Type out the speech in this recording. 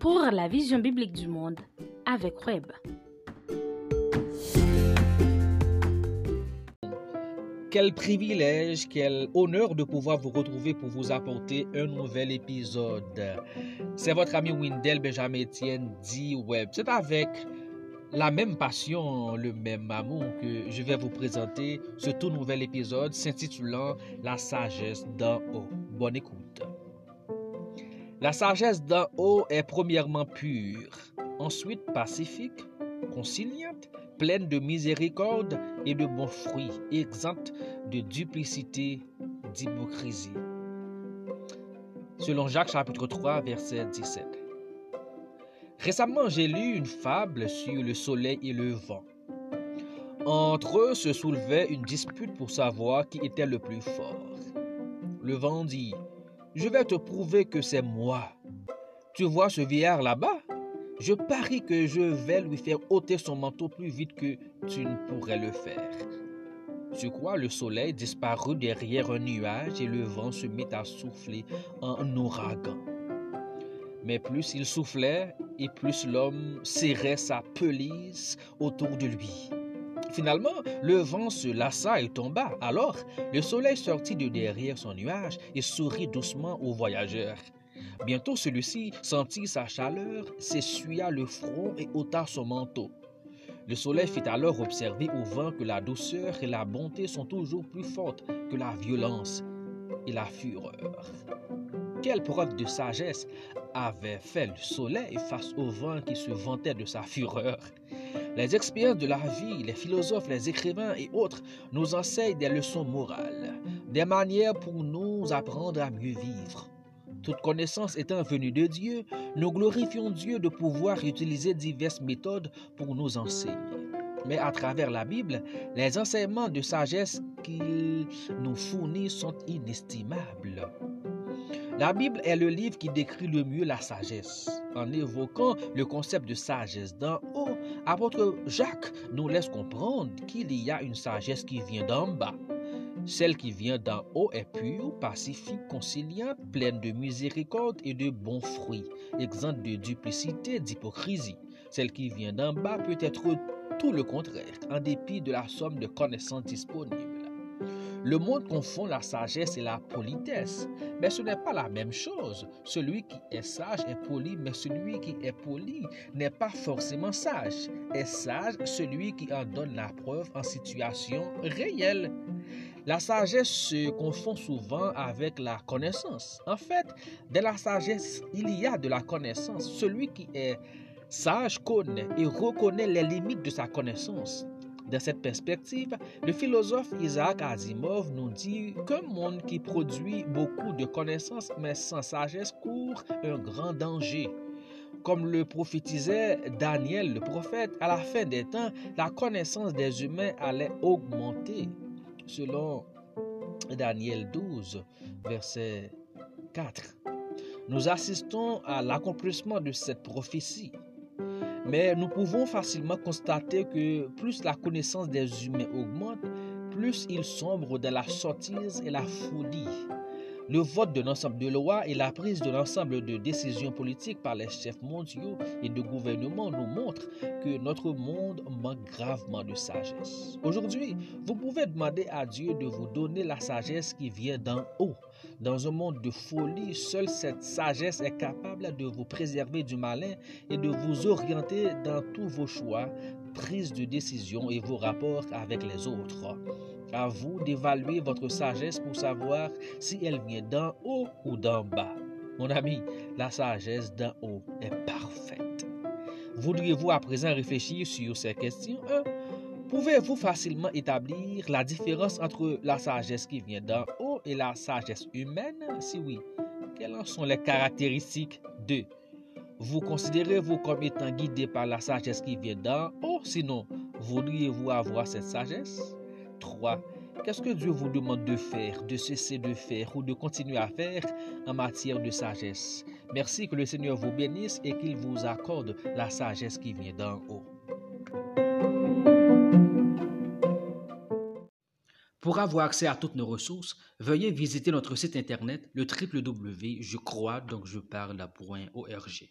pour la vision biblique du monde avec Web. Quel privilège, quel honneur de pouvoir vous retrouver pour vous apporter un nouvel épisode. C'est votre ami Windel Benjamin Etienne dit Web. C'est avec la même passion, le même amour que je vais vous présenter ce tout nouvel épisode s'intitulant La sagesse d'en haut. Bonne écoute. La sagesse d'en haut est premièrement pure, ensuite pacifique, conciliante, pleine de miséricorde et de bons fruits, exempte de duplicité, d'hypocrisie. Selon Jacques chapitre 3, verset 17. Récemment, j'ai lu une fable sur le soleil et le vent. Entre eux se soulevait une dispute pour savoir qui était le plus fort. Le vent dit, Je vais te prouver que c'est moi. Tu vois ce vieillard là-bas? Je parie que je vais lui faire ôter son manteau plus vite que tu ne pourrais le faire. Sur quoi le soleil disparut derrière un nuage et le vent se mit à souffler en ouragan. Mais plus il soufflait et plus l'homme serrait sa pelisse autour de lui. Finalement, le vent se lassa et tomba. Alors, le soleil sortit de derrière son nuage et sourit doucement au voyageur. Bientôt, celui-ci sentit sa chaleur, s'essuya le front et ôta son manteau. Le soleil fit alors observer au vent que la douceur et la bonté sont toujours plus fortes que la violence et la fureur. Quelle preuve de sagesse avait fait le soleil face au vent qui se vantait de sa fureur? Les expériences de la vie, les philosophes, les écrivains et autres nous enseignent des leçons morales, des manières pour nous apprendre à mieux vivre. Toute connaissance étant venue de Dieu, nous glorifions Dieu de pouvoir utiliser diverses méthodes pour nous enseigner. Mais à travers la Bible, les enseignements de sagesse qu'il nous fournit sont inestimables. La Bible est le livre qui décrit le mieux la sagesse. En évoquant le concept de sagesse d'en haut, apôtre Jacques nous laisse comprendre qu'il y a une sagesse qui vient d'en bas. Celle qui vient d'en haut est pure, pacifique, conciliante, pleine de miséricorde et de bons fruits, exempte de duplicité, d'hypocrisie. Celle qui vient d'en bas peut être tout le contraire, en dépit de la somme de connaissances disponibles. Le monde confond la sagesse et la politesse, mais ce n'est pas la même chose. Celui qui est sage est poli, mais celui qui est poli n'est pas forcément sage. Est sage celui qui en donne la preuve en situation réelle. La sagesse se confond souvent avec la connaissance. En fait, de la sagesse, il y a de la connaissance. Celui qui est sage connaît et reconnaît les limites de sa connaissance. Dans cette perspective, le philosophe Isaac Asimov nous dit qu'un monde qui produit beaucoup de connaissances mais sans sagesse court un grand danger. Comme le prophétisait Daniel le prophète, à la fin des temps, la connaissance des humains allait augmenter. Selon Daniel 12, verset 4. Nous assistons à l'accomplissement de cette prophétie. Mais nous pouvons facilement constater que plus la connaissance des humains augmente, plus ils sombrent dans la sottise et la folie. Le vote d'un ensemble de lois et la prise de l'ensemble de décisions politiques par les chefs mondiaux et de gouvernements nous montrent que notre monde manque gravement de sagesse. Aujourd'hui, vous pouvez demander à Dieu de vous donner la sagesse qui vient d'en haut. Dans un monde de folie, seule cette sagesse est capable de vous préserver du malin et de vous orienter dans tous vos choix, prises de décision et vos rapports avec les autres. À vous d'évaluer votre sagesse pour savoir si elle vient d'en haut ou d'en bas. Mon ami, la sagesse d'en haut est parfaite. Voudriez-vous à présent réfléchir sur ces questions? 1. Pouvez-vous facilement établir la différence entre la sagesse qui vient d'en haut et la sagesse humaine? Si oui, quelles en sont les caractéristiques? 2. Vous considérez-vous comme étant guidé par la sagesse qui vient d'en haut? Sinon, voudriez-vous avoir cette sagesse? 3. Qu'est-ce que Dieu vous demande de faire, de cesser de faire ou de continuer à faire en matière de sagesse? Merci que le Seigneur vous bénisse et qu'il vous accorde la sagesse qui vient d'en haut. Pour avoir accès à toutes nos ressources, veuillez visiter notre site internet le www.jecrois donc je parle.org.